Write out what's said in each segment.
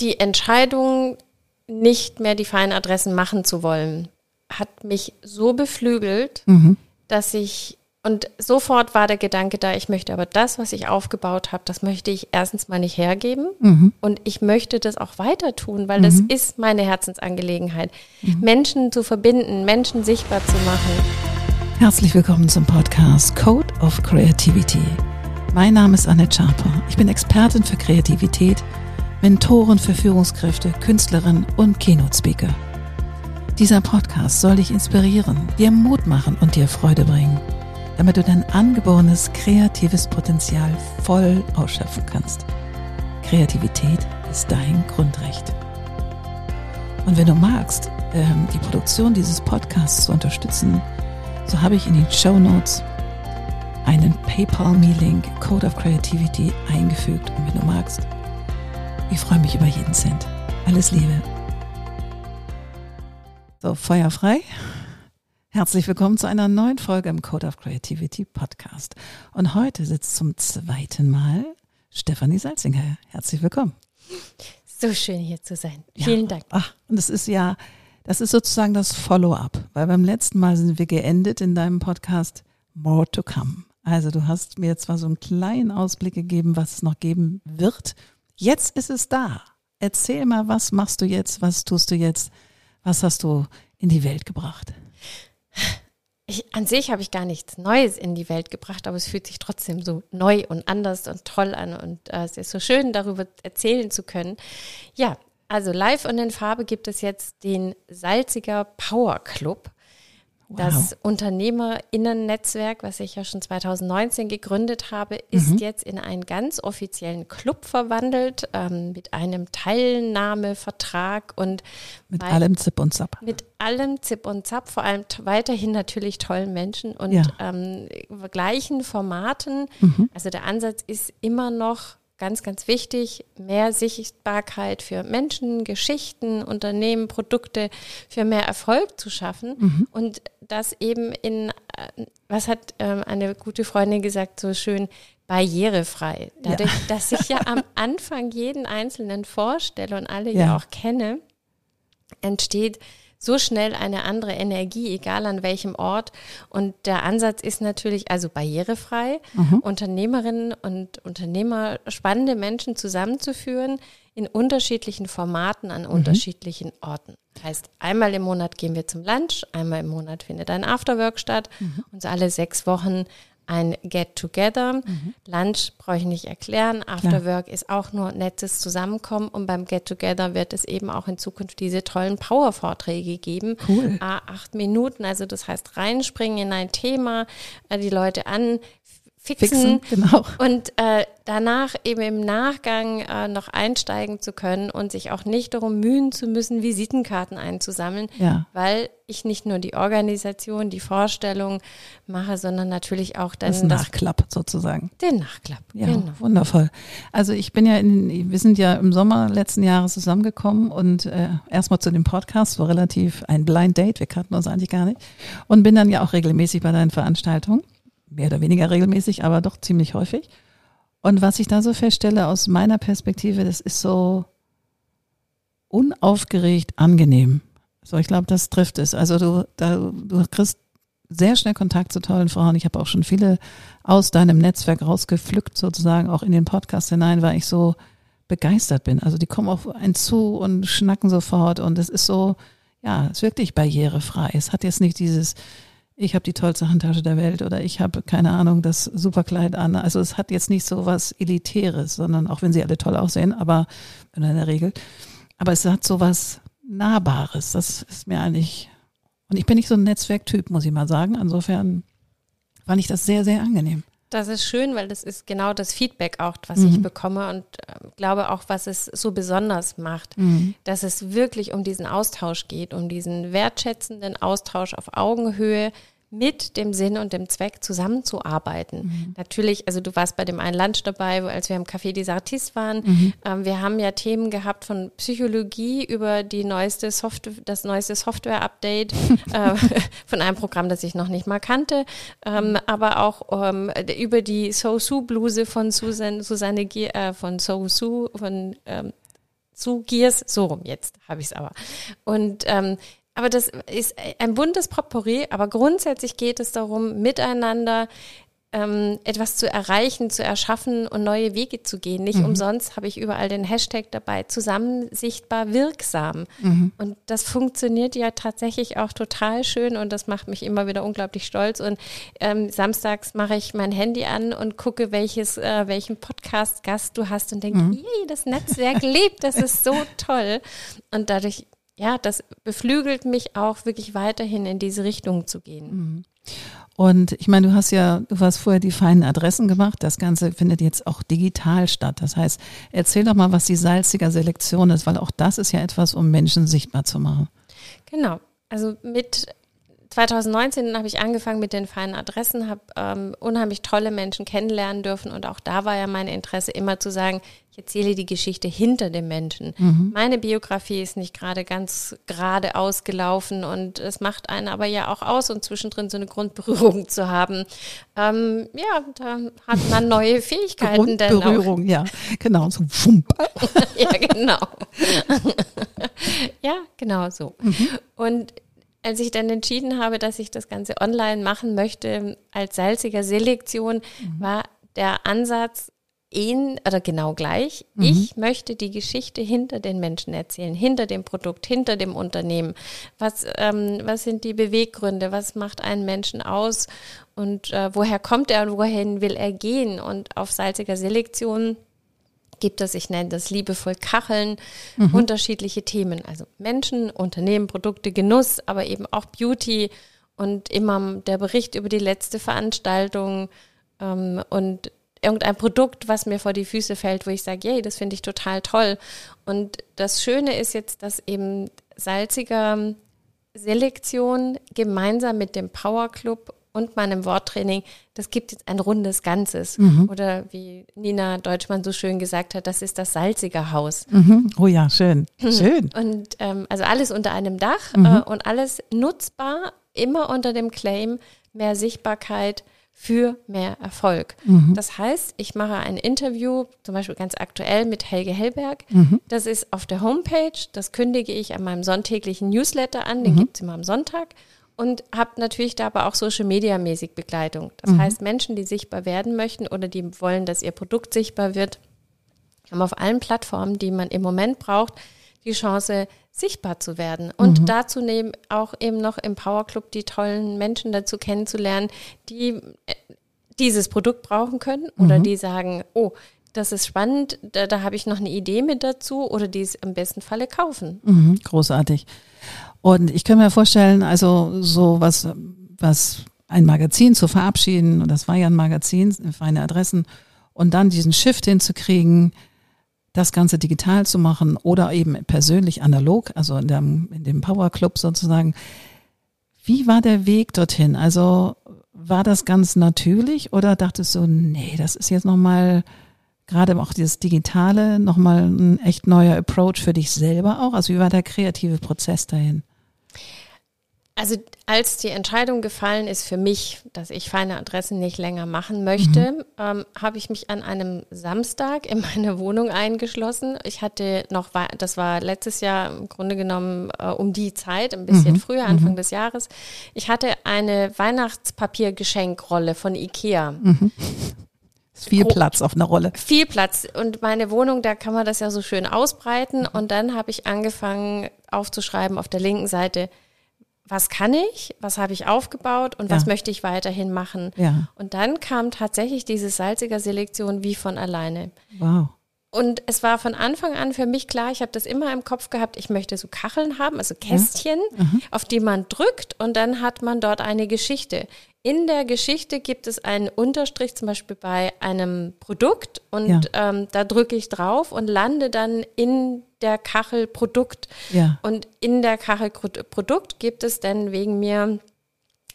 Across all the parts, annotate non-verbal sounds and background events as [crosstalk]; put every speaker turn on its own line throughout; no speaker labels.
die Entscheidung, nicht mehr die feinen Adressen machen zu wollen, hat mich so beflügelt,
Mhm.
dass ich und sofort war der Gedanke da, ich möchte aber das, was ich aufgebaut habe, das möchte ich erstens mal nicht hergeben
Mhm.
und ich möchte das auch weiter tun, weil das ist meine Herzensangelegenheit, Menschen zu verbinden, Menschen sichtbar zu machen.
Herzlich willkommen zum Podcast Code of Creativity. Mein Name ist Annette Schaper. Ich bin Expertin für Kreativität, Mentorin für Führungskräfte, Künstlerin und Keynote-Speaker. Dieser Podcast soll dich inspirieren, dir Mut machen und dir Freude bringen, damit du dein angeborenes kreatives Potenzial voll ausschöpfen kannst. Kreativität ist dein Grundrecht. Und wenn du magst, ähm, die Produktion dieses Podcasts zu unterstützen, so habe ich in den Show Notes einen PayPal-Me-Link Code of Creativity eingefügt. Und wenn du magst, ich freue mich über jeden Cent. Alles Liebe. So, Feuer frei. Herzlich willkommen zu einer neuen Folge im Code of Creativity Podcast. Und heute sitzt zum zweiten Mal Stefanie Salzinger. Herzlich willkommen.
So schön hier zu sein. Vielen
Ja.
Dank.
Ach, und es ist ja, das ist sozusagen das Follow-up, weil beim letzten Mal sind wir geendet in deinem Podcast More to Come. Also du hast mir zwar so einen kleinen Ausblick gegeben, was es noch geben wird. Jetzt ist es da. Erzähl mal, was machst du jetzt? Was tust du jetzt? Was hast du in die Welt gebracht?
Ich, an sich habe ich gar nichts Neues in die Welt gebracht, aber es fühlt sich trotzdem so neu und anders und toll an und äh, es ist so schön, darüber erzählen zu können. Ja, also live und in Farbe gibt es jetzt den Salziger Power Club. Das Unternehmerinnen-Netzwerk, was ich ja schon 2019 gegründet habe, ist jetzt in einen ganz offiziellen Club verwandelt ähm, mit einem Teilnahmevertrag und
Mit
bei-
allem Zip und Zap.
mit allem Zip und Zap, vor allem weiterhin natürlich tollen Menschen und
Ja.
ähm, gleichen Formaten. Also der Ansatz ist immer noch ganz, ganz wichtig, mehr Sichtbarkeit für Menschen, Geschichten, Unternehmen, Produkte, für mehr Erfolg zu schaffen und das eben in, äh, was hat ähm, eine gute Freundin gesagt, so schön, barrierefrei. Dadurch, [laughs] dass ich ja am Anfang jeden Einzelnen vorstelle und alle ja,
Ja.
auch kenne, entsteht so schnell eine andere Energie, egal an welchem Ort. Und der Ansatz ist natürlich also barrierefrei, Unternehmerinnen und Unternehmer, spannende Menschen zusammenzuführen in unterschiedlichen Formaten an unterschiedlichen Orten. Heißt, einmal im Monat gehen wir zum Lunch, einmal im Monat findet ein Afterwork statt und so alle sechs Wochen ein Get-Together. Lunch brauche ich nicht erklären. Afterwork ist auch nur nettes Zusammenkommen. Und beim Get-Together wird es eben auch in Zukunft diese tollen Power-Vorträge geben.
Cool.
Acht Minuten. Also das heißt reinspringen in ein Thema, äh, die Leute an
Fixen, genau.
und äh, danach eben im Nachgang äh, noch einsteigen zu können und sich auch nicht darum mühen zu müssen, Visitenkarten einzusammeln,
Ja.
weil ich nicht nur die Organisation, die Vorstellung mache, sondern natürlich auch dann
Das Nachklapp sozusagen.
den Nachklapp.
Ja,
Genau.
wundervoll. Also ich bin ja in, wir sind ja im Sommer letzten Jahres zusammengekommen und äh, erstmal zu dem Podcast war relativ ein Blind Date, wir kannten uns eigentlich gar nicht und bin dann ja auch regelmäßig bei deinen Veranstaltungen, mehr oder weniger regelmäßig, aber doch ziemlich häufig. Und was ich da so feststelle aus meiner Perspektive, das ist so unaufgeregt angenehm. So, ich glaube, das trifft es. Also du, da, du kriegst sehr schnell Kontakt zu tollen Frauen. Ich habe auch schon viele aus deinem Netzwerk rausgepflückt, sozusagen auch in den Podcast hinein, weil ich so begeistert bin. Also die kommen auf einen zu und schnacken sofort und es ist so, ja, es ist wirklich barrierefrei. Es hat jetzt nicht dieses, ich habe die tollste Handtasche der Welt oder ich habe, keine Ahnung, das Superkleid an. Also es hat jetzt nicht so was Elitäres, sondern auch wenn sie alle toll aussehen, aber in der Regel. Aber es hat so was Nahbares. Das ist mir eigentlich, und ich bin nicht so ein Netzwerktyp, muss ich mal sagen. Insofern fand ich das sehr, sehr angenehm.
Das ist schön, weil das ist genau das Feedback auch, was
Mhm.
ich bekomme und äh, glaube auch, was es so besonders macht,
Mhm.
dass es wirklich um diesen Austausch geht, um diesen wertschätzenden Austausch auf Augenhöhe mit dem Sinn und dem Zweck zusammenzuarbeiten.
Mhm.
Natürlich, also du warst bei dem einen Lunch dabei, als wir im Café des Artistes waren.
Mhm.
Ähm, wir haben ja Themen gehabt von Psychologie über die neueste Software, das neueste Software-Update [laughs] äh, von einem Programm, das ich noch nicht mal kannte, ähm, aber auch ähm, über die So Su Bluse von Susan, Susanne Gier, äh, von So Su, von ähm, zu Gears, so rum jetzt habe ich es aber. Und ähm, aber das ist ein buntes Potpourri, aber grundsätzlich geht es darum, miteinander ähm, etwas zu erreichen, zu erschaffen und neue Wege zu gehen. Nicht mhm. umsonst habe ich überall den Hashtag dabei, zusammen sichtbar wirksam. Mhm. Und das funktioniert ja tatsächlich auch total schön und das macht mich immer wieder unglaublich stolz. Und ähm, samstags mache ich mein Handy an und gucke, welches, äh, welchen Podcast-Gast du hast und denke, mhm. das Netzwerk lebt, das ist so toll. Und dadurch ja, das beflügelt mich auch wirklich weiterhin in diese Richtung zu gehen. Mhm.
Und ich meine, du hast ja, du hast vorher die feinen Adressen gemacht. Das Ganze findet jetzt auch digital statt. Das heißt, erzähl doch mal, was die salziger Selektion ist, weil auch das ist ja etwas, um Menschen sichtbar zu machen.
Genau. Also mit 2019 habe ich angefangen mit den feinen Adressen, habe ähm, unheimlich tolle Menschen kennenlernen dürfen und auch da war ja mein Interesse immer zu sagen, ich erzähle die Geschichte hinter dem Menschen. Mhm. Meine Biografie ist nicht gerade ganz gerade ausgelaufen und es macht einen aber ja auch aus und zwischendrin so eine Grundberührung zu haben. Ähm, ja, da hat man [laughs] neue Fähigkeiten.
Grundberührung, ja, genau, so Schump. [laughs]
ja, genau. [laughs] ja, genau so. Mhm. Und als ich dann entschieden habe, dass ich das Ganze online machen möchte als salziger Selektion, mhm. war der Ansatz ihn oder genau gleich. Mhm. Ich möchte die Geschichte hinter den Menschen erzählen, hinter dem Produkt, hinter dem Unternehmen. Was, ähm, was sind die Beweggründe? Was macht einen Menschen aus? Und äh, woher kommt er und wohin will er gehen? Und auf salziger Selektion gibt es, ich nenne das liebevoll Kacheln, mhm. unterschiedliche Themen. Also Menschen, Unternehmen, Produkte, Genuss, aber eben auch Beauty und immer der Bericht über die letzte Veranstaltung ähm, und irgendein Produkt, was mir vor die Füße fällt, wo ich sage, yay, das finde ich total toll. Und das Schöne ist jetzt, dass eben salziger Selektion gemeinsam mit dem Power Club und meinem Worttraining, das gibt jetzt ein rundes Ganzes. Mhm. Oder wie Nina Deutschmann so schön gesagt hat, das ist das salzige Haus.
Mhm. Oh ja, schön. Schön.
Und ähm, also alles unter einem Dach mhm. äh, und alles nutzbar, immer unter dem Claim mehr Sichtbarkeit für mehr Erfolg. Mhm. Das heißt, ich mache ein Interview, zum Beispiel ganz aktuell mit Helge Hellberg. Mhm. Das ist auf der Homepage, das kündige ich an meinem sonntäglichen Newsletter an, den mhm. gibt es immer am Sonntag und habe natürlich da aber auch Social Media mäßig Begleitung. Das mhm. heißt, Menschen, die sichtbar werden möchten oder die wollen, dass ihr Produkt sichtbar wird, haben auf allen Plattformen, die man im Moment braucht, die Chance, sichtbar zu werden. Und mhm. dazu nehmen auch eben noch im Power Club die tollen Menschen dazu kennenzulernen, die äh, dieses Produkt brauchen können oder mhm. die sagen, oh, das ist spannend, da, da habe ich noch eine Idee mit dazu oder die es im besten Falle kaufen.
Mhm, großartig. Und ich kann mir vorstellen, also so was, was ein Magazin zu verabschieden, und das war ja ein Magazin, feine Adressen, und dann diesen Shift hinzukriegen, das Ganze digital zu machen oder eben persönlich analog, also in dem, in dem Power Club sozusagen. Wie war der Weg dorthin? Also war das ganz natürlich oder dachtest du, nee, das ist jetzt nochmal gerade auch dieses Digitale nochmal ein echt neuer Approach für dich selber auch? Also wie war der kreative Prozess dahin?
Also als die Entscheidung gefallen ist für mich, dass ich feine Adressen nicht länger machen möchte, mhm. ähm, habe ich mich an einem Samstag in meine Wohnung eingeschlossen. Ich hatte noch, das war letztes Jahr im Grunde genommen äh, um die Zeit, ein bisschen mhm. früher, Anfang mhm. des Jahres. Ich hatte eine Weihnachtspapiergeschenkrolle von Ikea. Mhm.
Viel Platz auf einer Rolle.
Viel Platz. Und meine Wohnung, da kann man das ja so schön ausbreiten. Mhm. Und dann habe ich angefangen aufzuschreiben auf der linken Seite, was kann ich, was habe ich aufgebaut und ja. was möchte ich weiterhin machen. Ja. Und dann kam tatsächlich diese salziger Selektion wie von alleine. Wow. Und es war von Anfang an für mich klar, ich habe das immer im Kopf gehabt, ich möchte so Kacheln haben, also Kästchen, ja. mhm. auf die man drückt und dann hat man dort eine Geschichte. In der Geschichte gibt es einen Unterstrich, zum Beispiel bei einem Produkt und ja. ähm, da drücke ich drauf und lande dann in der Kachel Produkt. Ja. Und in der Kachel Produkt gibt es dann wegen mir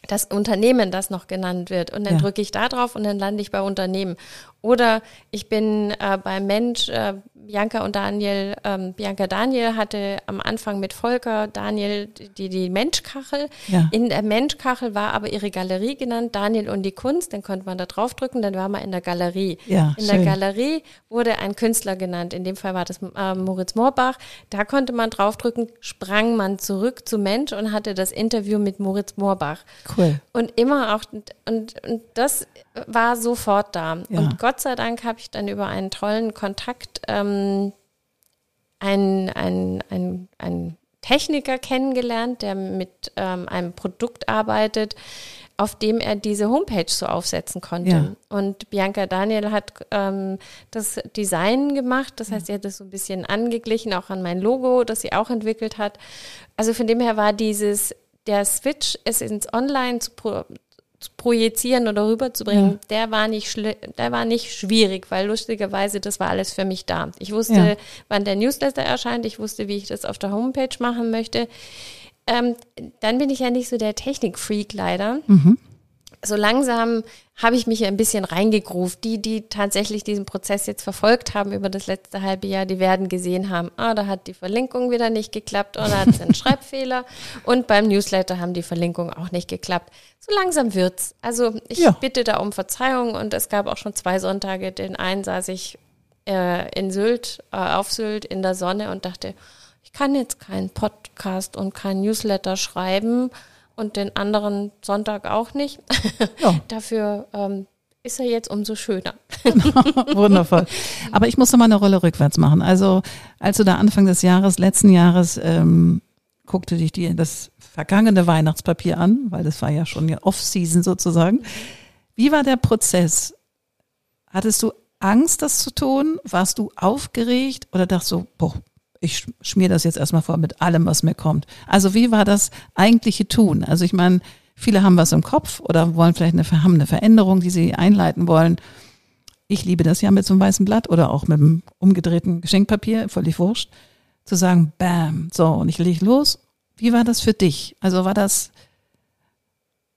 das Unternehmen, das noch genannt wird. Und dann ja. drücke ich da drauf und dann lande ich bei Unternehmen. Oder ich bin äh, beim Mensch, äh, Bianca und Daniel, ähm, Bianca Daniel hatte am Anfang mit Volker Daniel die, die Menschkachel. Ja. In der Menschkachel war aber ihre Galerie genannt, Daniel und die Kunst. Dann konnte man da draufdrücken, dann war man in der Galerie. Ja, in schön. der Galerie wurde ein Künstler genannt. In dem Fall war das äh, Moritz Moorbach. Da konnte man draufdrücken, sprang man zurück zu Mensch und hatte das Interview mit Moritz Moorbach. Cool. Und immer auch, und, und, und das war sofort da. Ja. Und Gott sei Dank habe ich dann über einen tollen Kontakt ähm, einen, einen, einen, einen Techniker kennengelernt, der mit ähm, einem Produkt arbeitet, auf dem er diese Homepage so aufsetzen konnte. Ja. Und Bianca Daniel hat ähm, das Design gemacht, das heißt, sie hat das so ein bisschen angeglichen, auch an mein Logo, das sie auch entwickelt hat. Also von dem her war dieses der Switch, es ins Online zu, projizieren oder rüberzubringen, ja. der war nicht der war nicht schwierig, weil lustigerweise das war alles für mich da. Ich wusste, ja. wann der Newsletter erscheint, ich wusste, wie ich das auf der Homepage machen möchte. Ähm, dann bin ich ja nicht so der Technikfreak leider. Mhm so langsam habe ich mich ein bisschen reingegruft. Die, die tatsächlich diesen Prozess jetzt verfolgt haben über das letzte halbe Jahr, die werden gesehen haben, ah, da hat die Verlinkung wieder nicht geklappt oder hat es einen [laughs] Schreibfehler. Und beim Newsletter haben die Verlinkungen auch nicht geklappt. So langsam wird's. Also ich ja. bitte da um Verzeihung und es gab auch schon zwei Sonntage. Den einen saß ich äh, in Sylt, äh, auf Sylt in der Sonne und dachte, ich kann jetzt keinen Podcast und keinen Newsletter schreiben und den anderen Sonntag auch nicht. Ja. [laughs] Dafür ähm, ist er jetzt umso schöner. [laughs]
Wundervoll. Aber ich muss noch mal eine Rolle rückwärts machen. Also als du da Anfang des Jahres, letzten Jahres, ähm, guckte dich dir das vergangene Weihnachtspapier an, weil das war ja schon ja Off-Season sozusagen. Wie war der Prozess? Hattest du Angst, das zu tun? Warst du aufgeregt oder dachtest du, boah, ich schmier das jetzt erstmal vor mit allem, was mir kommt. Also wie war das eigentliche Tun? Also ich meine, viele haben was im Kopf oder wollen vielleicht eine, haben eine Veränderung, die sie einleiten wollen. Ich liebe das ja mit so einem weißen Blatt oder auch mit einem umgedrehten Geschenkpapier, völlig wurscht, zu sagen, bam, so, und ich lege los. Wie war das für dich? Also war das,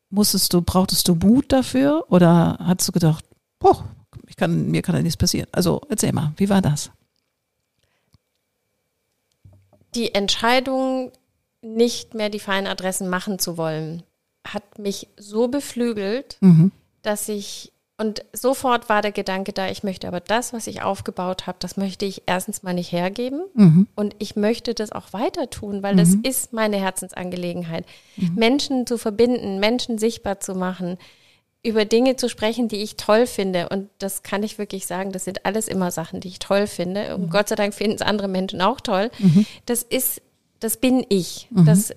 musstest du, brauchtest du Mut dafür oder hast du gedacht, boah, ich kann, mir kann da nichts passieren? Also erzähl mal, wie war das?
Die Entscheidung, nicht mehr die feinen Adressen machen zu wollen, hat mich so beflügelt, mhm. dass ich und sofort war der Gedanke da, ich möchte aber das, was ich aufgebaut habe, das möchte ich erstens mal nicht hergeben mhm. und ich möchte das auch weiter tun, weil mhm. das ist meine Herzensangelegenheit. Mhm. Menschen zu verbinden, Menschen sichtbar zu machen, über Dinge zu sprechen, die ich toll finde. Und das kann ich wirklich sagen, das sind alles immer Sachen, die ich toll finde. Und mhm. Gott sei Dank finden es andere Menschen auch toll. Mhm. Das ist, das bin ich. Mhm. Das,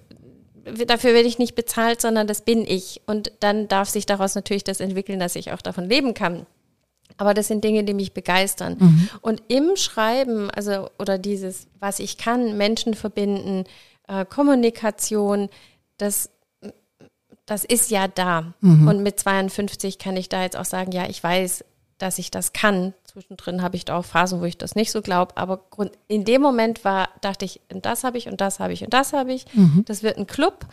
dafür werde ich nicht bezahlt, sondern das bin ich. Und dann darf sich daraus natürlich das entwickeln, dass ich auch davon leben kann. Aber das sind Dinge, die mich begeistern. Mhm. Und im Schreiben, also, oder dieses, was ich kann, Menschen verbinden, äh, Kommunikation, das das ist ja da. Mhm. Und mit 52 kann ich da jetzt auch sagen, ja, ich weiß, dass ich das kann. Zwischendrin habe ich da auch Phasen, wo ich das nicht so glaube. Aber in dem Moment war, dachte ich, das habe ich und das habe ich und das habe ich. Mhm. Das wird ein Club.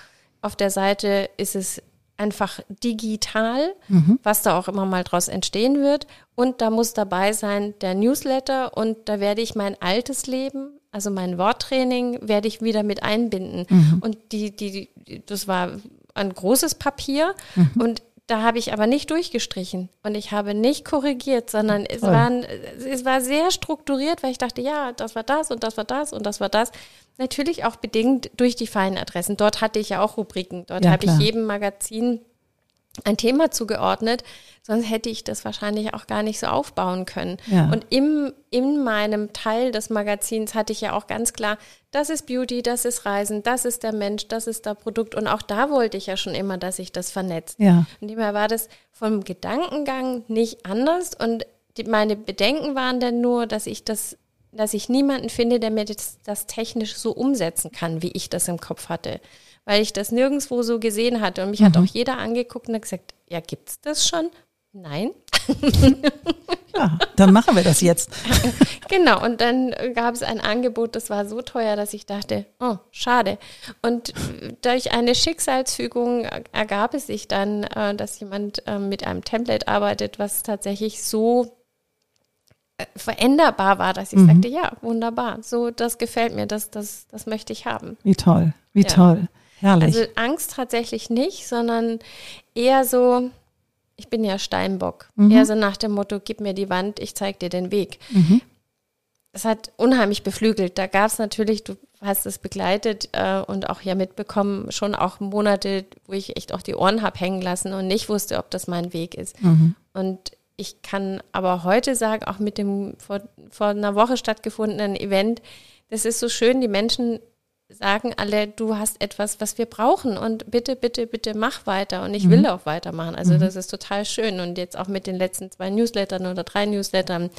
Auf der Seite ist es einfach digital, mhm. was da auch immer mal draus entstehen wird. Und da muss dabei sein der Newsletter und da werde ich mein altes Leben, also mein Worttraining, werde ich wieder mit einbinden. Mhm. Und die, die, das war ein großes Papier mhm. und da habe ich aber nicht durchgestrichen und ich habe nicht korrigiert, sondern es, waren, es war sehr strukturiert, weil ich dachte, ja, das war das und das war das und das war das. Natürlich auch bedingt durch die feinen Adressen. Dort hatte ich ja auch Rubriken. Dort ja, habe ich jedem Magazin ein Thema zugeordnet, sonst hätte ich das wahrscheinlich auch gar nicht so aufbauen können. Ja. Und im, in meinem Teil des Magazins hatte ich ja auch ganz klar, das ist Beauty, das ist Reisen, das ist der Mensch, das ist der Produkt. Und auch da wollte ich ja schon immer, dass sich das vernetzt. Ja. Und demher war das vom Gedankengang nicht anders. Und die, meine Bedenken waren dann nur, dass ich das dass ich niemanden finde, der mir das, das technisch so umsetzen kann, wie ich das im Kopf hatte weil ich das nirgendwo so gesehen hatte. Und mich mhm. hat auch jeder angeguckt und hat gesagt, ja, gibt's das schon? Nein. [laughs]
ja, dann machen wir das jetzt. [laughs]
genau, und dann gab es ein Angebot, das war so teuer, dass ich dachte, oh, schade. Und durch eine Schicksalsfügung ergab es sich dann, äh, dass jemand äh, mit einem Template arbeitet, was tatsächlich so äh, veränderbar war, dass ich mhm. sagte, ja, wunderbar, so, das gefällt mir, das, das, das möchte ich haben.
Wie toll, wie ja. toll, herrlich. Also
Angst tatsächlich nicht, sondern eher so, ich bin ja Steinbock, mhm. eher so nach dem Motto, gib mir die Wand, ich zeig dir den Weg. Mhm. Es hat unheimlich beflügelt. Da gab es natürlich, du hast es begleitet äh, und auch ja mitbekommen, schon auch Monate, wo ich echt auch die Ohren habe hängen lassen und nicht wusste, ob das mein Weg ist. Mhm. Und ich kann aber heute sagen, auch mit dem vor, vor einer Woche stattgefundenen Event, das ist so schön, die Menschen sagen alle, du hast etwas, was wir brauchen und bitte, bitte, bitte mach weiter und ich mhm. will auch weitermachen. Also mhm. das ist total schön und jetzt auch mit den letzten zwei Newslettern oder drei Newslettern,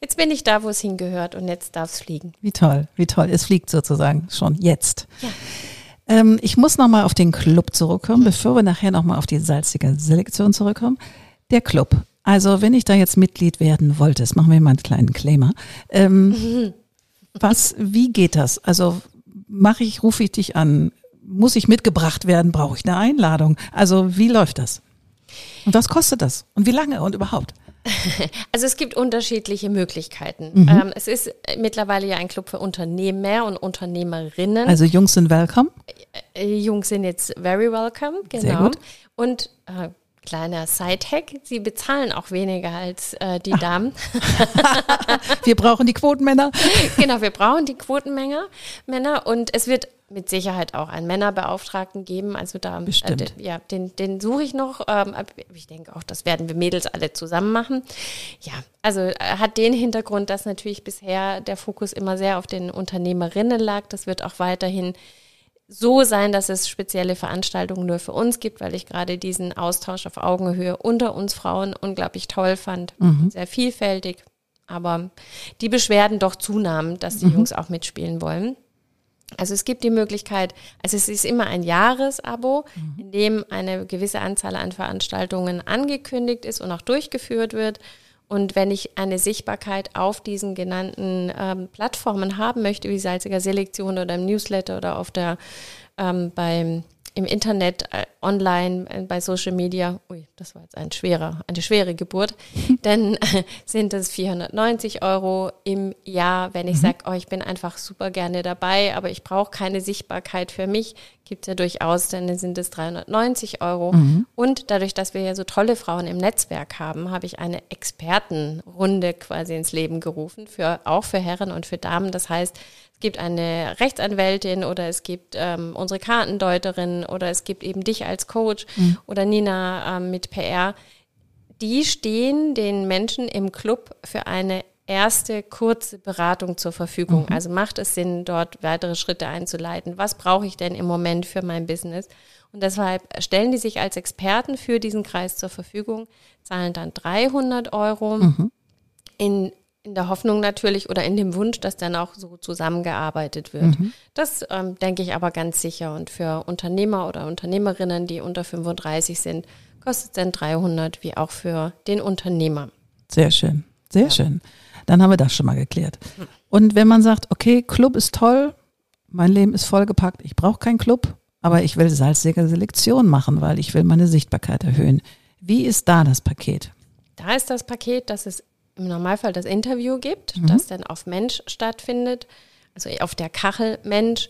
jetzt bin ich da, wo es hingehört und jetzt darf es fliegen.
Wie toll, wie toll, es fliegt sozusagen schon jetzt. Ja. Ähm, ich muss nochmal auf den Club zurückkommen, bevor wir nachher nochmal auf die salzige Selektion zurückkommen. Der Club, also wenn ich da jetzt Mitglied werden wollte, das machen wir mal einen kleinen Claimer. Ähm, mhm. [laughs] Was, wie geht das? Also mache ich, rufe ich dich an? Muss ich mitgebracht werden? Brauche ich eine Einladung? Also wie läuft das? Und was kostet das? Und wie lange und überhaupt? [laughs]
Also es gibt unterschiedliche Möglichkeiten. Mhm. Ähm, es ist mittlerweile ja ein Club für Unternehmer und Unternehmerinnen.
Also Jungs sind welcome?
Äh, Jungs sind jetzt very welcome, genau. Sehr gut. Und äh, Kleiner Sidehack, sie bezahlen auch weniger als äh, die Ach. Damen. [laughs]
wir brauchen die Quotenmänner. [laughs]
genau, wir brauchen die Quotenmänner Männer und es wird mit Sicherheit auch einen Männerbeauftragten geben. Also da
Bestimmt.
Äh, ja, den, den suche ich noch. Ähm, ich denke auch, das werden wir Mädels alle zusammen machen. Ja, also äh, hat den Hintergrund, dass natürlich bisher der Fokus immer sehr auf den Unternehmerinnen lag. Das wird auch weiterhin so sein, dass es spezielle Veranstaltungen nur für uns gibt, weil ich gerade diesen Austausch auf Augenhöhe unter uns Frauen unglaublich toll fand. Mhm. Sehr vielfältig. Aber die Beschwerden doch zunahmen, dass die mhm. Jungs auch mitspielen wollen. Also es gibt die Möglichkeit, also es ist immer ein Jahresabo, mhm. in dem eine gewisse Anzahl an Veranstaltungen angekündigt ist und auch durchgeführt wird. Und wenn ich eine Sichtbarkeit auf diesen genannten ähm, Plattformen haben möchte, wie Salziger Selektion oder im Newsletter oder auf der ähm, beim im Internet, äh, online, äh, bei Social Media, ui, das war jetzt ein schwerer, eine schwere Geburt, [laughs] dann äh, sind es 490 Euro im Jahr. Wenn ich mhm. sage, oh, ich bin einfach super gerne dabei, aber ich brauche keine Sichtbarkeit für mich, gibt es ja durchaus, dann sind es 390 Euro. Mhm. Und dadurch, dass wir ja so tolle Frauen im Netzwerk haben, habe ich eine Expertenrunde quasi ins Leben gerufen, für, auch für Herren und für Damen. Das heißt, gibt eine Rechtsanwältin oder es gibt ähm, unsere Kartendeuterin oder es gibt eben dich als Coach mhm. oder Nina ähm, mit PR. Die stehen den Menschen im Club für eine erste kurze Beratung zur Verfügung. Mhm. Also macht es Sinn, dort weitere Schritte einzuleiten? Was brauche ich denn im Moment für mein Business? Und deshalb stellen die sich als Experten für diesen Kreis zur Verfügung, zahlen dann 300 Euro. Mhm. In in der Hoffnung natürlich oder in dem Wunsch, dass dann auch so zusammengearbeitet wird. Mhm. Das ähm, denke ich aber ganz sicher. Und für Unternehmer oder Unternehmerinnen, die unter 35 sind, kostet es dann 300, wie auch für den Unternehmer.
Sehr schön, sehr ja. schön. Dann haben wir das schon mal geklärt. Hm. Und wenn man sagt, okay, Club ist toll, mein Leben ist vollgepackt, ich brauche keinen Club, aber ich will salzige Selektion machen, weil ich will meine Sichtbarkeit erhöhen. Wie ist da das Paket?
Da ist das Paket, dass es im Normalfall das Interview gibt, mhm. das dann auf Mensch stattfindet, also auf der Kachel Mensch.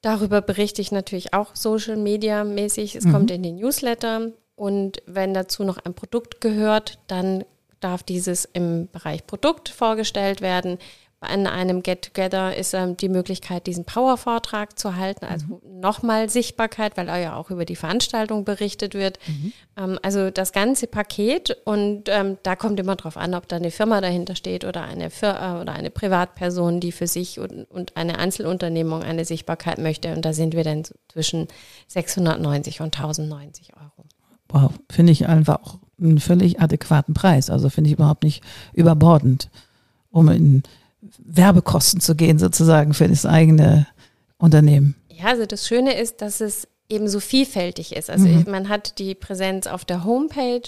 Darüber berichte ich natürlich auch Social Media mäßig. Es mhm. kommt in den Newsletter und wenn dazu noch ein Produkt gehört, dann darf dieses im Bereich Produkt vorgestellt werden an einem Get-Together ist ähm, die Möglichkeit, diesen Power-Vortrag zu halten, also mhm. nochmal Sichtbarkeit, weil ja auch über die Veranstaltung berichtet wird. Mhm. Ähm, also das ganze Paket und ähm, da kommt immer drauf an, ob da eine Firma dahinter steht oder eine Fir äh, oder eine Privatperson, die für sich und, und eine Einzelunternehmung eine Sichtbarkeit möchte. Und da sind wir dann zwischen 690 und 1090 Euro.
Wow, finde ich einfach auch einen völlig adäquaten Preis. Also finde ich überhaupt nicht überbordend, um in Werbekosten zu gehen, sozusagen für das eigene Unternehmen.
Ja, also das Schöne ist, dass es eben so vielfältig ist. Also mhm. man hat die Präsenz auf der Homepage,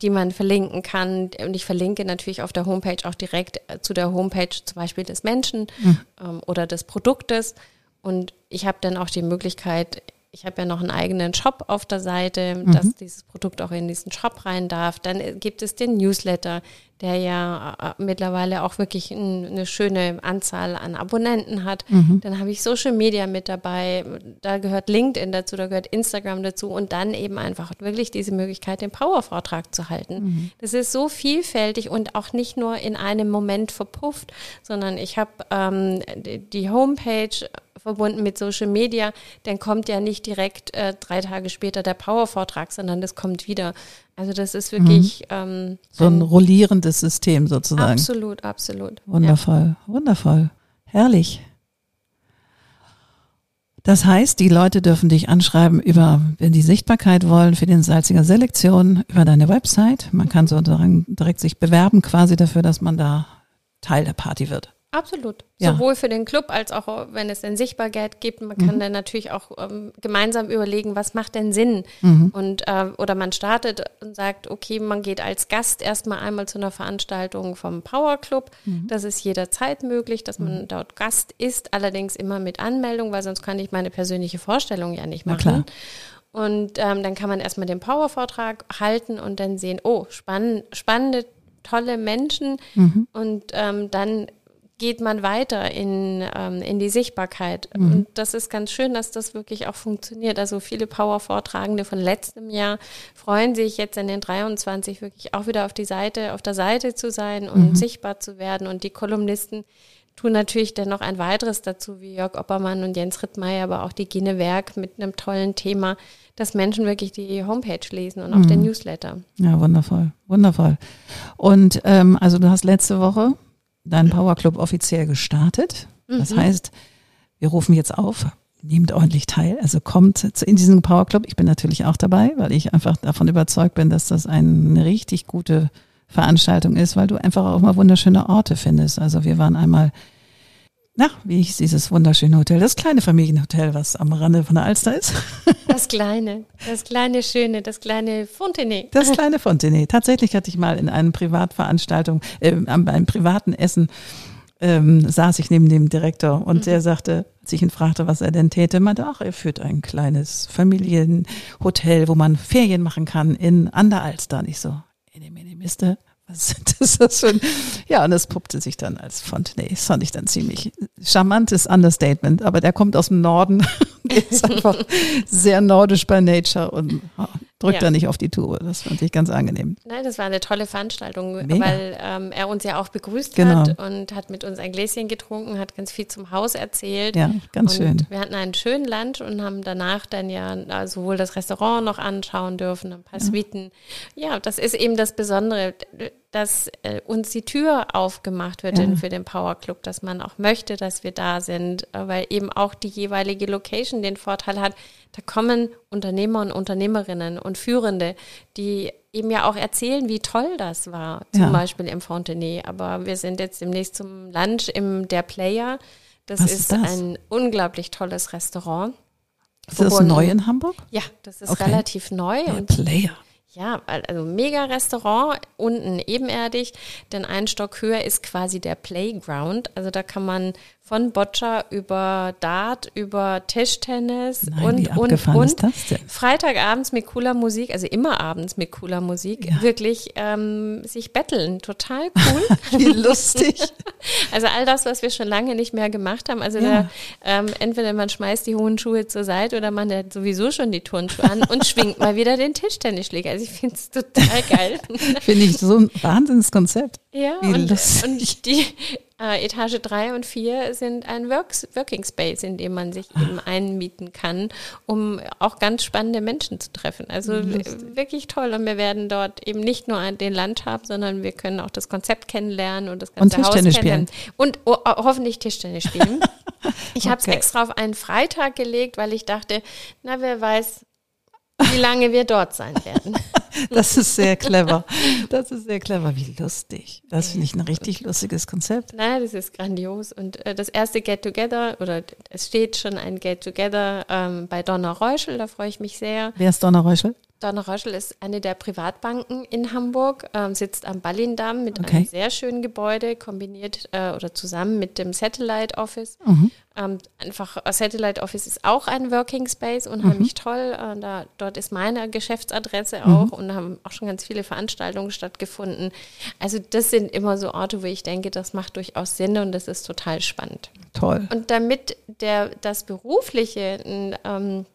die man verlinken kann. Und ich verlinke natürlich auf der Homepage auch direkt äh, zu der Homepage zum Beispiel des Menschen mhm. ähm, oder des Produktes. Und ich habe dann auch die Möglichkeit, ich habe ja noch einen eigenen Shop auf der Seite,
Mhm.
dass dieses Produkt auch in diesen Shop rein darf. Dann äh, gibt es den Newsletter, der ja äh, mittlerweile auch wirklich ein, eine schöne Anzahl an Abonnenten hat.
Mhm.
Dann habe ich Social Media mit dabei, da gehört LinkedIn dazu, da gehört Instagram dazu und dann eben einfach wirklich diese Möglichkeit, den Powervortrag zu halten.
Mhm.
Das ist so vielfältig und auch nicht nur in einem Moment verpufft, sondern ich habe ähm, die Homepage verbunden mit Social Media, dann kommt ja nicht direkt äh, drei Tage später der Powervortrag, sondern das kommt wieder. Also das ist wirklich ähm,
Mhm. So ein rollierendes System sozusagen.
absolut, absolut.
Wundervoll, wundervoll. Herrlich. Das heißt, die Leute dürfen dich anschreiben über, wenn die Sichtbarkeit wollen für den Salziger Selektion, über deine Website. Man kann sozusagen direkt sich bewerben quasi dafür, dass man da Teil der Party wird.
Absolut.
Ja.
Sowohl für den Club als auch, wenn es denn Sichtbarkeit gibt. Man
Mhm.
kann dann natürlich auch ähm, gemeinsam überlegen, was macht denn Sinn?
Mhm.
Und äh, oder man startet und sagt, okay, man geht als Gast erstmal einmal zu einer Veranstaltung vom Power Club.
Mhm.
Das ist jederzeit möglich, dass man dort Gast ist, allerdings immer mit Anmeldung, weil sonst kann ich meine persönliche Vorstellung ja nicht machen.
klar.
Und ähm, dann kann man erstmal den Power-Vortrag halten und dann sehen, oh, spann spannende, tolle Menschen.
Mhm.
Und ähm, dann geht man weiter in, ähm, in die Sichtbarkeit.
Mhm.
Und das ist ganz schön, dass das wirklich auch funktioniert. Also viele Power-Vortragende von letztem Jahr freuen sich jetzt in den 23 wirklich auch wieder auf die Seite, auf der Seite zu sein und
Mhm.
sichtbar zu werden. Und die Kolumnisten tun natürlich dann noch ein weiteres dazu, wie Jörg Oppermann und Jens Rittmeier, aber auch die Gine Werk mit einem tollen Thema, dass Menschen wirklich die Homepage lesen und auch den Newsletter.
Ja, wundervoll, wundervoll. Und ähm, also du hast letzte Woche deinen Power Club offiziell gestartet. Das heißt, wir rufen jetzt auf, nehmt ordentlich teil, also kommt zu- in diesen Power Club. Ich bin natürlich auch dabei, weil ich einfach davon überzeugt bin, dass das eine richtig gute Veranstaltung ist, weil du einfach auch mal wunderschöne Orte findest. Also wir waren einmal, na, wie hieß dieses wunderschöne Hotel? Das kleine Familienhotel, was am Rande von der Alster ist. [laughs]
Das kleine, das kleine Schöne, das kleine Fontenay.
Das kleine Fontenay. Tatsächlich hatte ich mal in einer Privatveranstaltung, äh, am- beim privaten Essen, ähm, saß ich neben dem Direktor und der sagte, als ich ihn fragte, was er denn täte, meinte, ach, er führt ein kleines Familienhotel, wo man Ferien machen kann in an der Alster. Und ich so, in dem Miste, was ist das für ein, ja, und das puppte sich dann als Fontenay. Das fand ich dann ziemlich charmantes Understatement, aber der kommt aus dem Norden. [laughs] Der ist einfach sehr nordisch bei Nature und ah, drückt
Ja.
da nicht auf die Tube. Das fand ich ganz angenehm.
Nein, das war eine tolle Veranstaltung,
Mega.
weil ähm, er uns ja auch begrüßt
Genau.
hat und hat mit uns ein Gläschen getrunken, hat ganz viel zum Haus erzählt.
Ja, ganz
und
schön.
Wir hatten einen schönen Lunch und haben danach dann ja äh, sowohl das Restaurant noch anschauen dürfen, ein paar Suiten. Ja, das ist eben das Besondere, dass äh, uns die Tür aufgemacht wird
Ja.
für den Power Club, dass man auch möchte, dass wir da sind, äh, weil eben auch die jeweilige Location den Vorteil hat, da kommen Unternehmer und Unternehmerinnen und Führende, die eben ja auch erzählen, wie toll das war, zum
Ja.
Beispiel im Fontenay. Aber wir sind jetzt demnächst zum Lunch im Der Player. Das
Was
ist,
ist das?
ein unglaublich tolles Restaurant.
Ist das neu in Hamburg?
Ja, das ist
Okay.
relativ neu
Der
und
Player.
ja, also mega Restaurant, unten ebenerdig, denn ein Stock höher ist quasi der Playground. Also da kann man von Boccia über Dart, über Tischtennis
Nein,
und, und, und. Freitagabends mit cooler Musik, also immer abends mit cooler Musik,
Ja.
wirklich ähm, sich betteln. Total [laughs] cool.
Wie lustig. [laughs]
Also all das, was wir schon lange nicht mehr gemacht haben. Also
Ja.
da, ähm, entweder man schmeißt die hohen Schuhe zur Seite oder man hat sowieso schon die Turnschuhe an und schwingt mal wieder den Tischtennisschläger. Also ich finde es total geil.
Finde ich so ein Wahnsinnskonzept.
ja,
Wie
und,
lustig.
und die äh, Etage 3 und 4 sind ein Works, Working Space, in dem man sich eben einmieten kann, um auch ganz spannende Menschen zu treffen. Also äh, wirklich toll. Und wir werden dort eben nicht nur den Land haben, sondern wir können auch das Konzept kennenlernen und das
Und
ganze Haus
Tischtennis
kennenlernen. Und oh, oh, hoffentlich Tischtennis spielen. [laughs] Ich habe es
Okay.
extra auf einen Freitag gelegt, weil ich dachte, na, wer weiß, wie lange wir dort sein werden. [laughs] [laughs]
Das ist sehr clever. [laughs] Das ist sehr clever. Wie lustig. Das finde ich ein richtig lustiges Konzept.
Na, das ist grandios. Und äh, das erste Get-Together, oder es steht schon ein Get-Together ähm, bei Donna Reuschel, da freue ich mich sehr.
Wer ist Donna Reuschel?
Donner Röschel ist eine der Privatbanken in Hamburg, ähm, sitzt am Ballindamm mit
Okay.
einem sehr schönen Gebäude, kombiniert äh, oder zusammen mit dem Satellite Office.
Mhm.
Ähm, einfach, äh, Satellite Office ist auch ein Working Space, unheimlich
Mhm.
toll. Äh, da, dort ist meine Geschäftsadresse auch und haben auch schon ganz viele Veranstaltungen stattgefunden. Also das sind immer so Orte, wo ich denke, das macht durchaus Sinn und das ist total spannend.
Toll.
Und damit der, das Berufliche, ähm,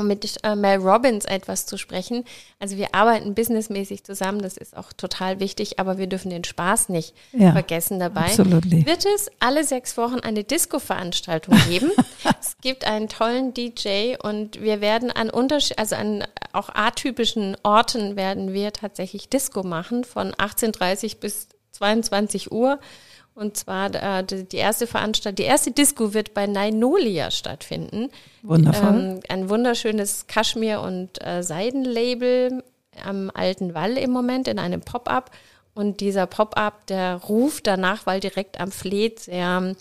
um mit äh, Mel Robbins etwas zu sprechen, also wir arbeiten businessmäßig zusammen, das ist auch total wichtig, aber wir dürfen den Spaß nicht
Ja,
vergessen dabei.
absolutely.
Wird es alle sechs Wochen eine Disco-Veranstaltung geben? [laughs] es gibt einen tollen DJ und wir werden an Unterschied, also an auch atypischen Orten werden wir tatsächlich Disco machen von 18.30 bis 22 Uhr. Und zwar äh, die die erste Veranstaltung, die erste Disco wird bei Nainolia stattfinden.
Wundervoll.
Ähm, ein wunderschönes Kaschmir- und äh, Seidenlabel am Alten Wall im Moment in einem Pop-up. Und dieser Pop-up, der ruft danach, weil direkt am Fleet sehr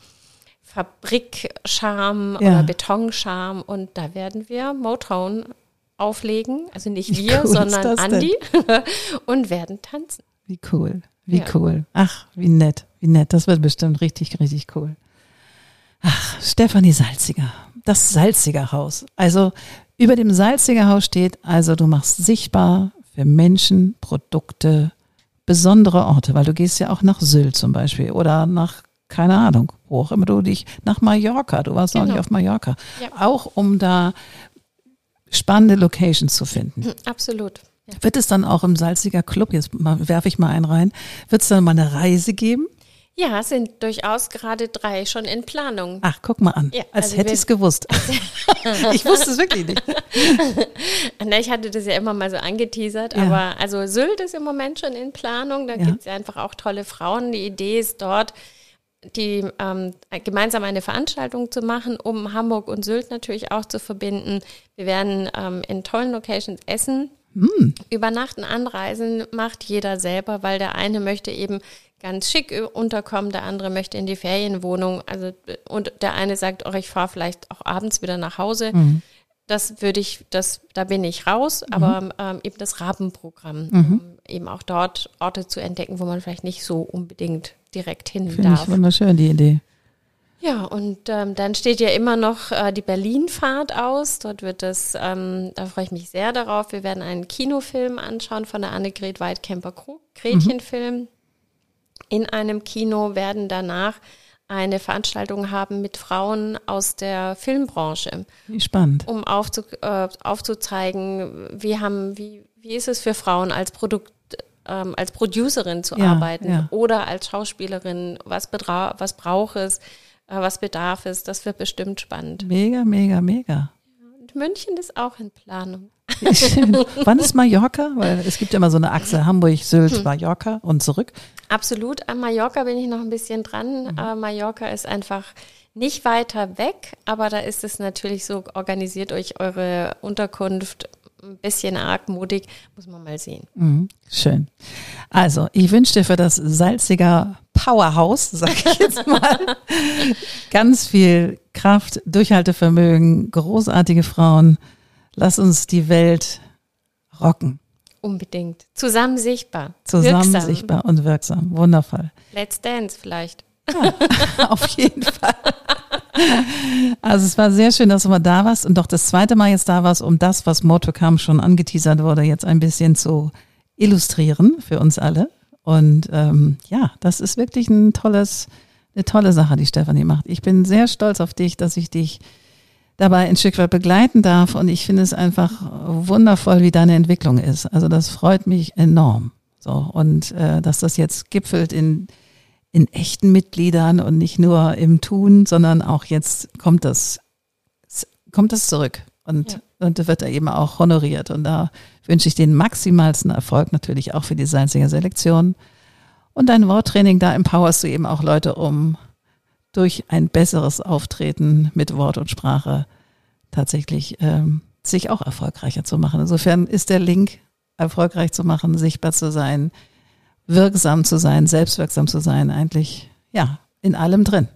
Fabrikscham
Ja.
oder Betonscham. Und da werden wir Motown auflegen. Also nicht wir,
cool
sondern? Andi. [laughs] und werden tanzen.
Wie cool. Wie
Ja.
cool. Ach, wie nett. Wie nett. Das wird bestimmt richtig, richtig cool. Ach, Stefanie Salziger. Das Salziger Haus. Also über dem Salziger Haus steht, also du machst sichtbar für Menschen, Produkte, besondere Orte, weil du gehst ja auch nach Sylt zum Beispiel oder nach, keine Ahnung, wo auch immer du dich, nach Mallorca. Du warst noch
Genau.
nicht auf Mallorca.
Ja.
Auch um da spannende Locations zu finden.
Hm, Absolut. Ja.
Wird es dann auch im Salziger Club, jetzt werfe ich mal einen rein, wird es dann mal eine Reise geben?
Ja, es sind durchaus gerade drei schon in Planung.
Ach, guck mal an,
Ja,
als
also
hätte ich es gewusst. [laughs] ich wusste es wirklich nicht. [laughs]
Na, ich hatte das ja immer mal so angeteasert,
Ja.
aber also Sylt ist im Moment schon in Planung. Da
Ja.
gibt es ja einfach auch tolle Frauen. Die Idee ist dort, die ähm, gemeinsam eine Veranstaltung zu machen, um Hamburg und Sylt natürlich auch zu verbinden. Wir werden ähm, in tollen Locations essen. Übernachten, anreisen macht jeder selber, weil der eine möchte eben ganz schick unterkommen, der andere möchte in die Ferienwohnung. Also und der eine sagt, oh, ich fahre vielleicht auch abends wieder nach Hause. Das würde ich, das, da bin ich raus, aber ähm, eben das Rabenprogramm, um eben auch dort Orte zu entdecken, wo man vielleicht nicht so unbedingt direkt hin
Finde
darf.
ich wunderschön, die Idee.
Ja, und ähm, dann steht ja immer noch äh, die Berlin-Fahrt aus. Dort wird es, ähm, da freue ich mich sehr darauf. Wir werden einen Kinofilm anschauen von der Annegret Weidkemper Gretchenfilm. In einem Kino werden danach eine Veranstaltung haben mit Frauen aus der Filmbranche,
Wie spannend.
um aufzu, äh, aufzuzeigen, wie haben, wie, wie ist es für Frauen als Produkt, ähm, als Producerin zu
Ja,
arbeiten
ja.
oder als Schauspielerin, was, was braucht es, äh, was bedarf es, das wird bestimmt spannend.
Mega, mega, mega.
Und München ist auch in Planung.
Wann ist Mallorca? Weil es gibt ja immer so eine Achse Hamburg, Sylt,
Hm.
Mallorca und zurück.
Absolut, an Mallorca bin ich noch ein bisschen dran. Äh, Mallorca ist einfach nicht weiter weg, aber da ist es natürlich so, organisiert euch eure Unterkunft ein bisschen argmodig, muss man mal sehen.
Mhm. Schön. Also, ich wünsche dir für das Salziger Powerhouse, sag ich jetzt [laughs] mal, ganz viel Kraft, Durchhaltevermögen, großartige Frauen. Lass uns die Welt rocken.
Unbedingt. Zusammen sichtbar.
Zusammen
Wirksam.
sichtbar und wirksam. Wundervoll.
Let's Dance vielleicht. [laughs]
Auf jeden Fall. Also es war sehr schön, dass du mal da warst und doch das zweite Mal jetzt da warst, um das, was Motocam schon angeteasert wurde, jetzt ein bisschen zu illustrieren für uns alle. Und ähm, ja, das ist wirklich ein tolles, eine tolle Sache, die Stefanie macht. Ich bin sehr stolz auf dich, dass ich dich dabei ein Stück weit begleiten darf und ich finde es einfach wundervoll, wie deine Entwicklung ist. Also das freut mich enorm. So und äh, dass das jetzt gipfelt in in echten Mitgliedern und nicht nur im Tun, sondern auch jetzt kommt das, kommt das zurück und,
Ja.
und wird da eben auch honoriert. Und da wünsche ich den maximalsten Erfolg natürlich auch für die Salziger Selektion. Und dein Worttraining, da empowerst du eben auch Leute, um durch ein besseres Auftreten mit Wort und Sprache tatsächlich ähm, sich auch erfolgreicher zu machen. Insofern ist der Link, erfolgreich zu machen, sichtbar zu sein, wirksam zu sein, selbstwirksam zu sein, eigentlich ja in allem drin.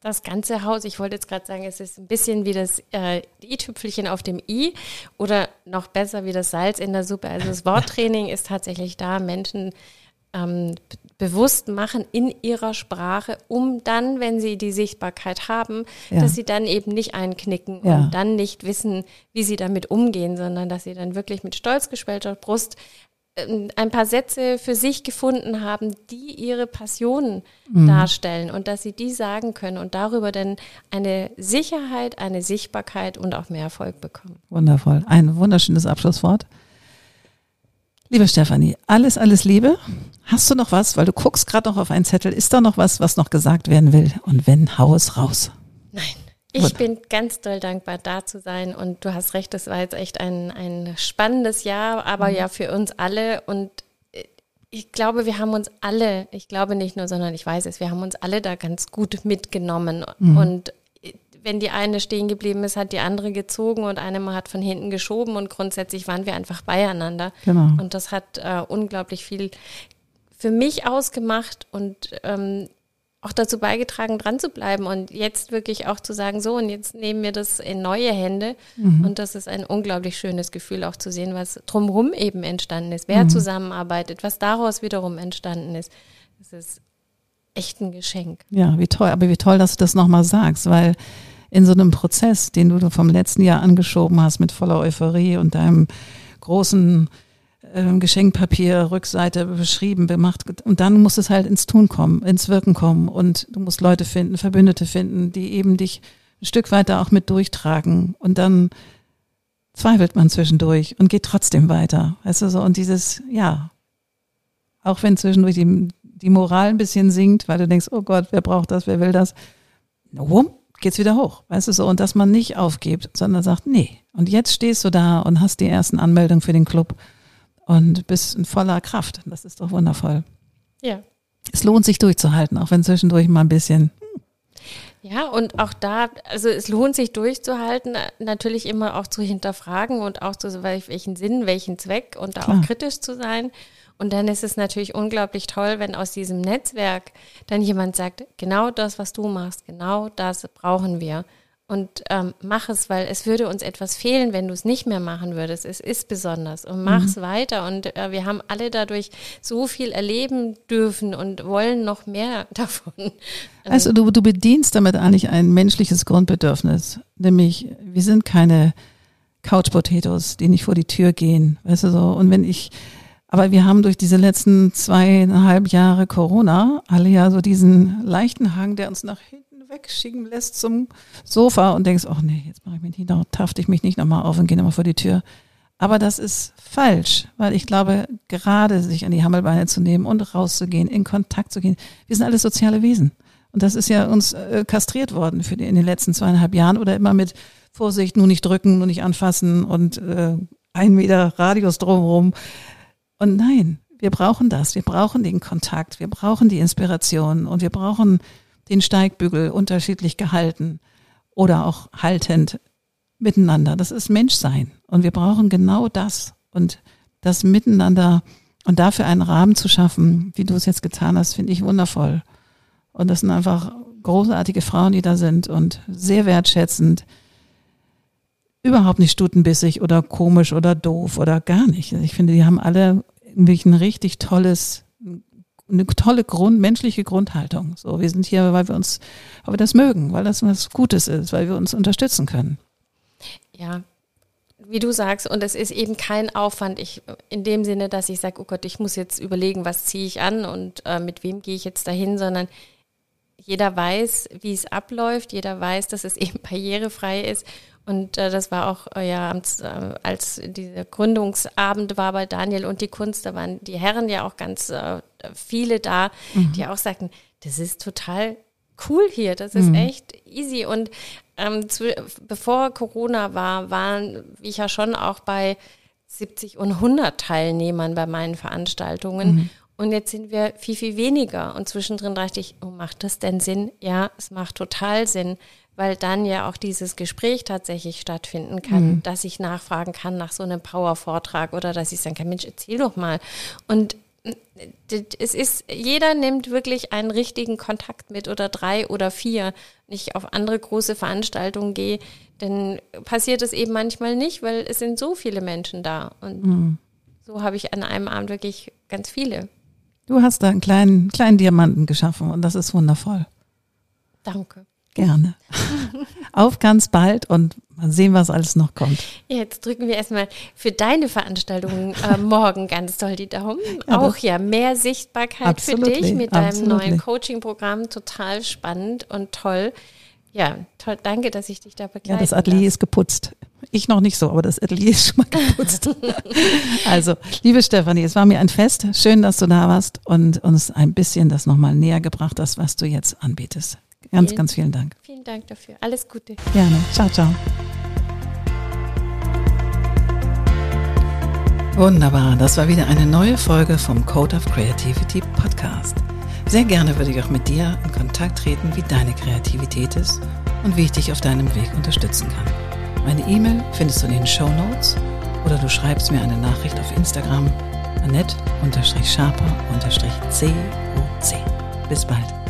das ganze Haus, ich wollte jetzt gerade sagen, es ist ein bisschen wie das äh, i-Tüpfelchen auf dem i oder noch besser wie das Salz in der Suppe. Also das [laughs] Worttraining ist tatsächlich da, Menschen ähm, bewusst machen in ihrer Sprache, um dann, wenn sie die Sichtbarkeit haben, ja. dass sie dann eben nicht einknicken ja. und dann nicht wissen, wie sie damit umgehen, sondern dass sie dann wirklich mit stolz geschwellter Brust ähm, ein paar Sätze für sich gefunden haben, die ihre Passion mhm. darstellen und dass sie die sagen können und darüber dann eine Sicherheit, eine Sichtbarkeit und auch mehr Erfolg bekommen.
Wundervoll. Ein wunderschönes Abschlusswort. Liebe Stefanie, alles, alles Liebe. Hast du noch was, weil du guckst gerade noch auf einen Zettel, ist da noch was, was noch gesagt werden will? Und wenn, hau es raus.
Nein. Ich bin ganz doll dankbar, da zu sein. Und du hast recht, das war jetzt echt ein, ein spannendes Jahr, aber mhm. ja für uns alle. Und äh, ich glaube, wir haben uns alle, ich glaube nicht nur, sondern ich weiß es, wir haben uns alle da ganz gut mitgenommen. Mhm. Und wenn die eine stehen geblieben ist, hat die andere gezogen und eine mal hat von hinten geschoben und grundsätzlich waren wir einfach beieinander. Genau. Und das hat äh, unglaublich viel für mich ausgemacht und ähm, auch dazu beigetragen, dran zu bleiben und jetzt wirklich auch zu sagen, so und jetzt nehmen wir das in neue Hände. Mhm. Und das ist ein unglaublich schönes Gefühl, auch zu sehen, was drumherum eben entstanden ist, wer mhm. zusammenarbeitet, was daraus wiederum entstanden ist. Das ist echt ein Geschenk.
Ja, wie toll, aber wie toll, dass du das nochmal sagst, weil in so einem Prozess, den du vom letzten Jahr angeschoben hast mit voller Euphorie und deinem großen äh, Geschenkpapier, Rückseite beschrieben, gemacht. Und dann muss es halt ins Tun kommen, ins Wirken kommen. Und du musst Leute finden, Verbündete finden, die eben dich ein Stück weiter auch mit durchtragen. Und dann zweifelt man zwischendurch und geht trotzdem weiter. Weißt du so? Und dieses, ja, auch wenn zwischendurch die, die Moral ein bisschen sinkt, weil du denkst, oh Gott, wer braucht das, wer will das? Wumm, geht's wieder hoch. Weißt du so? Und dass man nicht aufgibt, sondern sagt, nee. Und jetzt stehst du da und hast die ersten Anmeldungen für den Club und bist in voller Kraft. Das ist doch wundervoll.
Ja.
Es lohnt sich durchzuhalten, auch wenn zwischendurch mal ein bisschen.
Ja, und auch da, also es lohnt sich durchzuhalten, natürlich immer auch zu hinterfragen und auch zu welchen Sinn, welchen Zweck und da Klar. auch kritisch zu sein. Und dann ist es natürlich unglaublich toll, wenn aus diesem Netzwerk dann jemand sagt, genau das, was du machst, genau das brauchen wir und ähm, mach es, weil es würde uns etwas fehlen, wenn du es nicht mehr machen würdest. Es ist besonders und mach es mhm. weiter. Und äh, wir haben alle dadurch so viel erleben dürfen und wollen noch mehr [laughs] davon.
Also du, du bedienst damit eigentlich ein menschliches Grundbedürfnis, nämlich wir sind keine Couch Potatoes, die nicht vor die Tür gehen, weißt du so. Und wenn ich aber wir haben durch diese letzten zweieinhalb Jahre Corona alle ja so diesen leichten Hang, der uns nach hinten wegschicken lässt zum Sofa und denkst, ach nee, jetzt mache ich mich nicht noch, tafte ich mich nicht nochmal auf und gehe nochmal vor die Tür. Aber das ist falsch, weil ich glaube, gerade sich an die Hammelbeine zu nehmen und rauszugehen, in Kontakt zu gehen, wir sind alle soziale Wesen. Und das ist ja uns äh, kastriert worden für die, in den letzten zweieinhalb Jahren oder immer mit Vorsicht, nur nicht drücken, nur nicht anfassen und äh, ein Meter Radius drumherum. Und nein, wir brauchen das. Wir brauchen den Kontakt. Wir brauchen die Inspiration und wir brauchen den Steigbügel unterschiedlich gehalten oder auch haltend miteinander. Das ist Menschsein. Und wir brauchen genau das. Und das Miteinander und dafür einen Rahmen zu schaffen, wie du es jetzt getan hast, finde ich wundervoll. Und das sind einfach großartige Frauen, die da sind und sehr wertschätzend. Überhaupt nicht stutenbissig oder komisch oder doof oder gar nicht. Ich finde, die haben alle irgendwie ein richtig tolles eine tolle Grund, menschliche Grundhaltung. So, wir sind hier, weil wir uns, weil wir das mögen, weil das was Gutes ist, weil wir uns unterstützen können.
Ja, wie du sagst, und es ist eben kein Aufwand, ich, in dem Sinne, dass ich sage, oh Gott, ich muss jetzt überlegen, was ziehe ich an und äh, mit wem gehe ich jetzt dahin, sondern jeder weiß, wie es abläuft, jeder weiß, dass es [laughs] eben barrierefrei ist und äh, das war auch äh, ja äh, als dieser Gründungsabend war bei Daniel und die Kunst, da waren die Herren ja auch ganz äh, viele da, mhm. die auch sagten, das ist total cool hier, das ist mhm. echt easy. Und ähm, zu, bevor Corona war, waren ich ja schon auch bei 70 und 100 Teilnehmern bei meinen Veranstaltungen. Mhm. Und jetzt sind wir viel, viel weniger. Und zwischendrin dachte ich, oh, macht das denn Sinn? Ja, es macht total Sinn weil dann ja auch dieses Gespräch tatsächlich stattfinden kann, mhm. dass ich nachfragen kann nach so einem Power-Vortrag oder dass ich sagen kann, Mensch, erzähl doch mal. Und es ist, jeder nimmt wirklich einen richtigen Kontakt mit oder drei oder vier. Nicht auf andere große Veranstaltungen gehe, dann passiert es eben manchmal nicht, weil es sind so viele Menschen da. Und mhm. so habe ich an einem Abend wirklich ganz viele.
Du hast da einen kleinen, kleinen Diamanten geschaffen und das ist wundervoll.
Danke.
Gerne. Auf ganz bald und mal sehen, was alles noch kommt.
Jetzt drücken wir erstmal für deine Veranstaltung äh, [laughs] morgen ganz toll die Daumen. Ja, Auch ja mehr Sichtbarkeit für dich mit deinem absolutely. neuen Coaching-Programm. Total spannend und toll. Ja, toll. Danke, dass ich dich da begleite. Ja,
das Atelier darf. ist geputzt. Ich noch nicht so, aber das Atelier ist schon mal geputzt. [laughs] also, liebe Stefanie, es war mir ein Fest. Schön, dass du da warst und uns ein bisschen das nochmal näher gebracht hast, was du jetzt anbietest. Ganz, vielen, ganz vielen Dank.
Vielen Dank dafür. Alles Gute.
Gerne. Ciao, ciao. Wunderbar, das war wieder eine neue Folge vom Code of Creativity Podcast. Sehr gerne würde ich auch mit dir in Kontakt treten, wie deine Kreativität ist und wie ich dich auf deinem Weg unterstützen kann. Meine E-Mail findest du in den Show Notes oder du schreibst mir eine Nachricht auf Instagram annette-sharper-coc. Bis bald.